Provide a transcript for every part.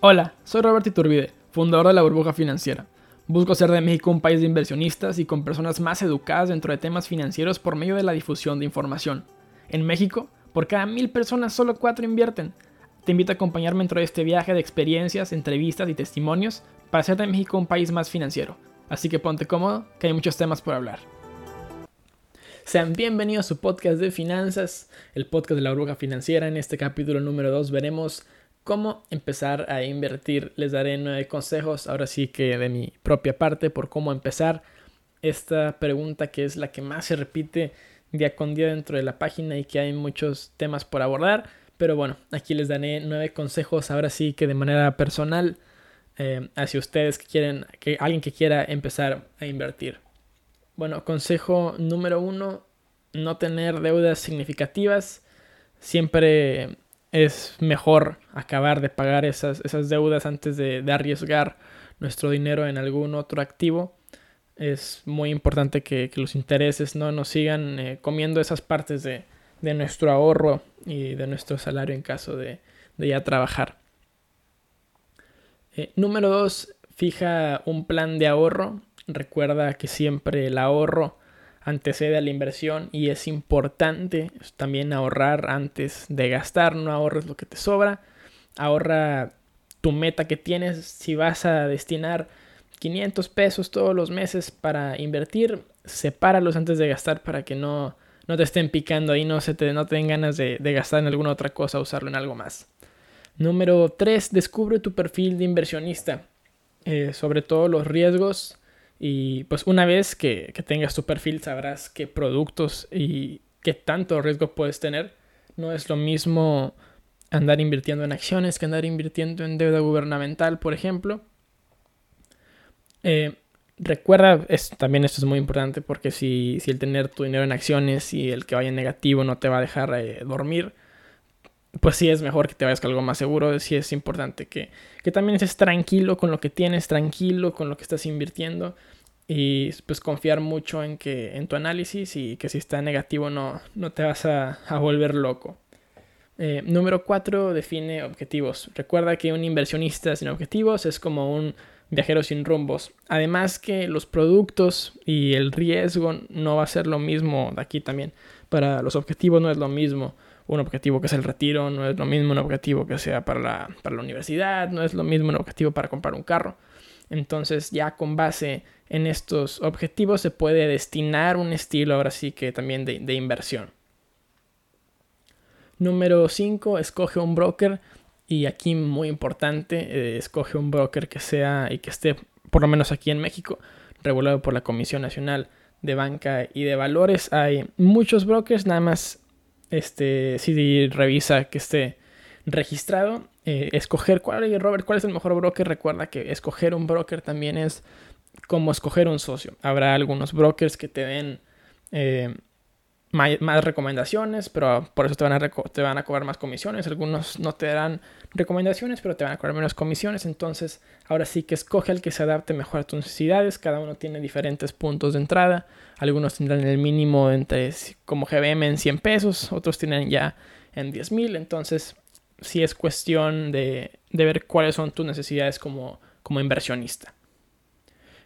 Hola, soy Roberto Iturbide, fundador de la burbuja financiera. Busco hacer de México un país de inversionistas y con personas más educadas dentro de temas financieros por medio de la difusión de información. En México, por cada mil personas solo cuatro invierten. Te invito a acompañarme dentro de este viaje de experiencias, entrevistas y testimonios para hacer de México un país más financiero. Así que ponte cómodo, que hay muchos temas por hablar. Sean bienvenidos a su podcast de finanzas, el podcast de la burbuja financiera. En este capítulo número 2 veremos cómo empezar a invertir. Les daré nueve consejos, ahora sí que de mi propia parte, por cómo empezar esta pregunta que es la que más se repite día con día dentro de la página y que hay muchos temas por abordar. Pero bueno, aquí les daré nueve consejos, ahora sí que de manera personal, eh, hacia ustedes que quieren, que alguien que quiera empezar a invertir. Bueno, consejo número uno, no tener deudas significativas. Siempre es mejor acabar de pagar esas, esas deudas antes de, arriesgar nuestro dinero en algún otro activo. Es muy importante que, los intereses no nos sigan eh, comiendo esas partes de, nuestro ahorro y de nuestro salario en caso de, ya trabajar. Eh, número dos, fija un plan de ahorro. Recuerda que siempre el ahorro antecede a la inversión y es importante también ahorrar antes de gastar, no ahorres lo que te sobra, ahorra tu meta que tienes, si vas a destinar 500 pesos todos los meses para invertir, sepáralos antes de gastar para que no, no te estén picando ahí, no, se te, no den ganas de, gastar en alguna otra cosa, usarlo en algo más. Número 3. Descubre tu perfil de inversionista. Eh, sobre todo los riesgos y pues una vez que, tengas tu perfil sabrás qué productos y qué tanto riesgo puedes tener. No es lo mismo andar invirtiendo en acciones que andar invirtiendo en deuda gubernamental, por ejemplo. Eh, recuerda, también esto es muy importante porque si, el tener tu dinero en acciones y el que vaya negativo no te va a dejar eh, dormir, pues sí es mejor que te vayas con algo más seguro, sí es importante que, que también estés tranquilo con lo que tienes, tranquilo con lo que estás invirtiendo y pues confiar mucho en que en tu análisis y que si está negativo no, no te vas a, volver loco. Eh, número 4. Define objetivos. Recuerda que un inversionista sin objetivos es como un viajero sin rumbos. Además que los productos y el riesgo no va a ser lo mismo de aquí también. Para los objetivos no es lo mismo un objetivo que es el retiro, no es lo mismo un objetivo que sea para la, para la universidad, no es lo mismo un objetivo para comprar un carro. Entonces ya con base en estos objetivos se puede destinar un estilo ahora sí que también de, inversión. Número 5, escoge un broker y aquí muy importante, eh, escoge un broker que sea y que esté por lo menos aquí en México regulado por la Comisión Nacional de Banca y de Valores. Hay muchos brokers, nada más este, si revisa que esté registrado, eh, escoger cuál, Robert, cuál es el mejor broker. Recuerda que escoger un broker también es como escoger un socio. Habrá algunos brokers que te den eh, más, recomendaciones, pero por eso te van, a te van a cobrar más comisiones. Algunos no te darán recomendaciones, pero te van a cobrar menos comisiones. Entonces, ahora sí que escoge el que se adapte mejor a tus necesidades. Cada uno tiene diferentes puntos de entrada. Algunos tendrán el mínimo entre como GBM en 100 pesos, otros tienen ya en 10 mil. Entonces, sí es cuestión de, ver cuáles son tus necesidades como, como inversionista.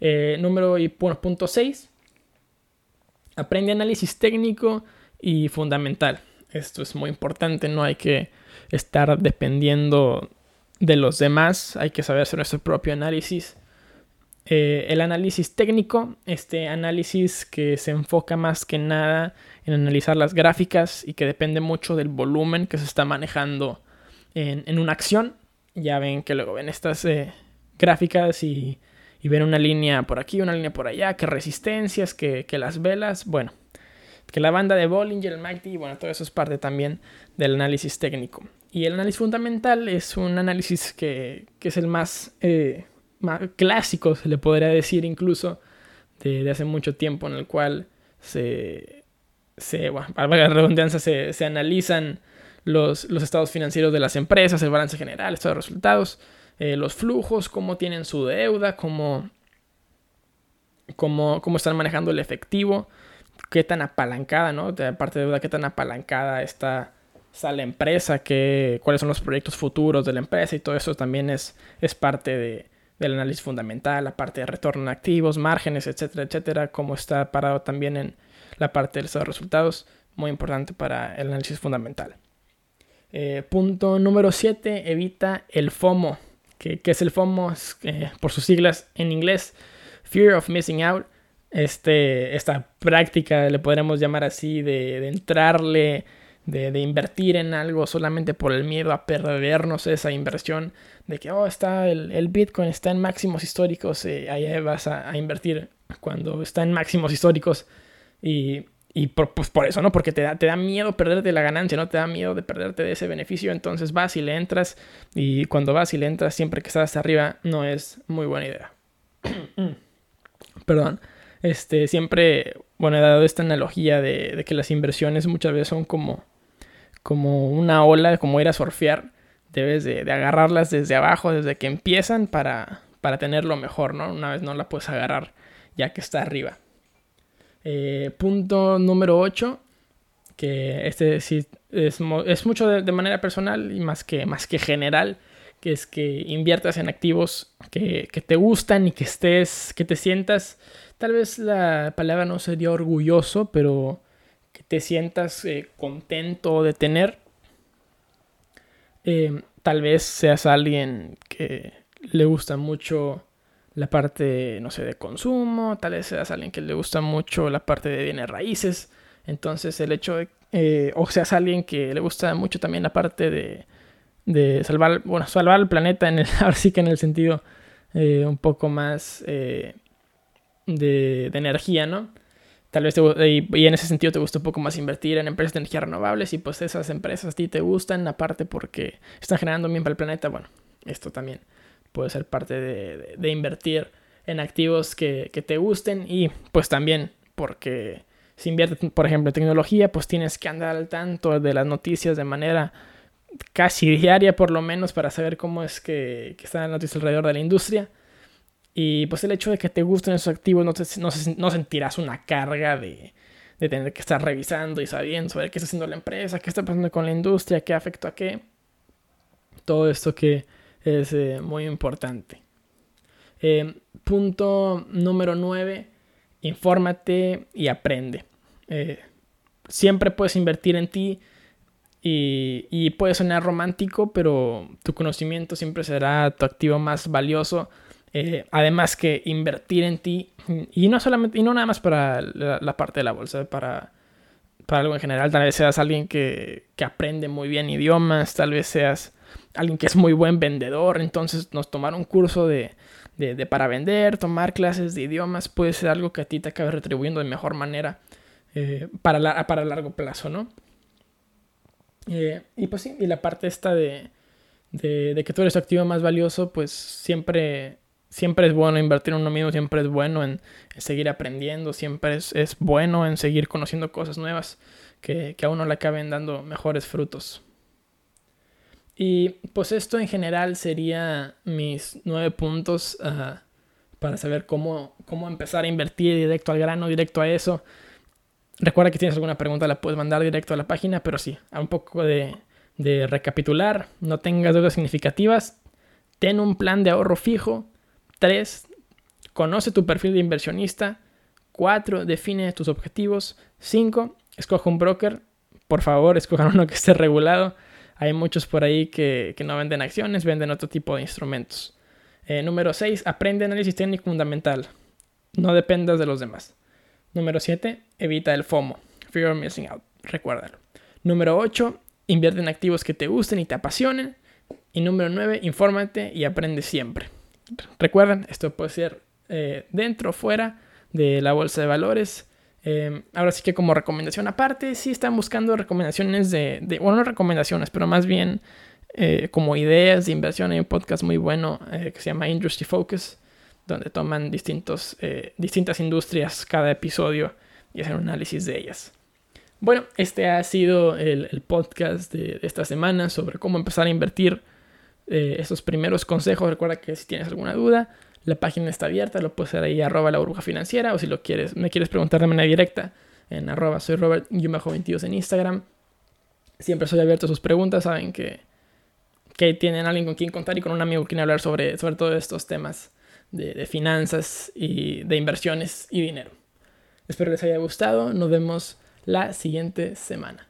Eh, número y punto 6. Aprende análisis técnico y fundamental. Esto es muy importante, no hay que estar dependiendo de los demás, hay que saber hacer nuestro propio análisis. Eh, el análisis técnico, este análisis que se enfoca más que nada en analizar las gráficas y que depende mucho del volumen que se está manejando en, una acción. Ya ven que luego ven estas eh, gráficas y, ven una línea por aquí, una línea por allá, que resistencias, que, las velas, bueno, que la banda de Bollinger, el MACD, bueno, todo eso es parte también del análisis técnico. Y el análisis fundamental es un análisis que, es el más, eh, más, clásico, se le podría decir incluso, de, hace mucho tiempo, en el cual se, se bueno, la redundancia, se, se analizan los, estados financieros de las empresas, el balance general, estos resultados, eh, los flujos, cómo tienen su deuda, cómo, cómo, cómo están manejando el efectivo, qué tan apalancada, ¿no? De parte de deuda, qué tan apalancada está está la empresa, qué, cuáles son los proyectos futuros de la empresa y todo eso también es, es parte de, del análisis fundamental, la parte de retorno en activos, márgenes, etcétera, etcétera, cómo está parado también en la parte de los resultados, muy importante para el análisis fundamental. Eh, punto número 7, evita el FOMO. ¿Qué, es el FOMO? Eh, por sus siglas en inglés, Fear of Missing Out. Este, esta práctica, le podríamos llamar así, de, de entrarle de, invertir en algo solamente por el miedo a perdernos esa inversión, de que, oh, está el, Bitcoin está en máximos históricos, eh, ahí vas a, invertir cuando está en máximos históricos y, por, pues por eso, ¿no? Porque te da, te da miedo perderte la ganancia, no te da miedo de perderte de ese beneficio, entonces vas y le entras y cuando vas y le entras siempre que estás hasta arriba no es muy buena idea. Perdón. Este, siempre, bueno, he dado esta analogía de, de que las inversiones muchas veces son como como una ola, como ir a surfear. Debes de, agarrarlas desde abajo, desde que empiezan, para, para tenerlo mejor, ¿no? Una vez no la puedes agarrar ya que está arriba. Eh, punto número 8, que este sí es, mucho de, manera personal y más que, más que general, que es que inviertas en activos que, que, te gustan y que estés, que te sientas, tal vez la palabra no sería orgulloso, pero que te sientas eh, contento de tener. Eh, tal vez seas alguien que le gusta mucho la parte, no sé, de consumo, tal vez seas alguien que le gusta mucho la parte de bienes raíces. Entonces el hecho de, eh, o seas alguien que le gusta mucho también la parte de, de salvar, bueno, salvar el planeta, en el, ahora sí que en el sentido un poco más de, de, energía, ¿no? Tal vez y, en ese sentido te gusta un poco más invertir en empresas de energía renovables y pues esas empresas a ti te gustan aparte porque están generando bien para el planeta. Bueno, esto también puede ser parte de, invertir en activos que, te gusten y pues también porque si inviertes, por ejemplo, en tecnología, pues tienes que andar al tanto de las noticias de manera casi diaria por lo menos para saber cómo es que, que están las noticias alrededor de la industria. Y pues el hecho de que te gusten esos activos no, no, sentirás una carga de, tener que estar revisando y sabiendo sobre qué está haciendo la empresa, qué está pasando con la industria, qué afecta a qué. Todo esto que es eh, muy importante. Eh, punto número 9. Infórmate y aprende. Eh, siempre puedes invertir en ti y, y puede sonar romántico, pero tu conocimiento siempre será tu activo más valioso eh, además que invertir en ti, y no solamente, y no nada más para la, parte de la bolsa, para, para algo en general, tal vez seas alguien que, que, aprende muy bien idiomas, tal vez seas alguien que es muy buen vendedor, entonces nos tomar un curso de, de, para vender, tomar clases de idiomas, puede ser algo que a ti te acabe retribuyendo de mejor manera eh, para, la, para largo plazo, ¿no? Eh, y pues sí, y la parte esta de, de, que tú eres activo más valioso, pues siempre siempre es bueno invertir en uno mismo, siempre es bueno en, seguir aprendiendo, siempre es, bueno en seguir conociendo cosas nuevas que, a uno le acaben dando mejores frutos. Y pues esto en general sería mis nueve puntos ah, para saber cómo, cómo empezar a invertir directo al grano, directo a eso. Recuerda que tienes alguna pregunta la puedes mandar directo a la página, pero sí, a un poco de, de recapitular, no tengas deudas significativas, ten un plan de ahorro fijo, 3. Conoce tu perfil de inversionista. 4. Define tus objetivos. 5. Escoge un broker. Por favor, escojan uno que esté regulado. Hay muchos por ahí que, no venden acciones, venden otro tipo de instrumentos. Eh, número 6. Aprende análisis técnico fundamental. No dependas de los demás. Número 7. Evita el FOMO. Fear of Missing Out. Recuérdalo. Número 8. Invierte en activos que te gusten y te apasionen. Y número 9. Infórmate y aprende siempre. Recuerden, esto puede ser eh, dentro o fuera de la bolsa de valores. Em, ahora sí que como recomendación aparte, si están buscando recomendaciones de, bueno, no recomendaciones, pero más bien eh, como ideas de inversión. Hay un podcast muy bueno eh, que se llama Industry Focus, donde toman distintos, distintas industrias cada episodio y hacen un análisis de ellas. Bueno, este ha sido el, podcast de esta semana sobre cómo empezar a invertir eh, esos primeros consejos. Recuerda que si tienes alguna duda, la página está abierta, lo puedes hacer ahí arroba la burbuja financiera o si lo quieres, me quieres preguntar de manera directa en arroba soy Robert 22 en Instagram. Siempre soy abierto a sus preguntas, saben que, que tienen alguien con quien contar y con un amigo con quien hablar sobre, sobre todos estos temas de, de finanzas y de inversiones y dinero. Espero les haya gustado, nos vemos la siguiente semana.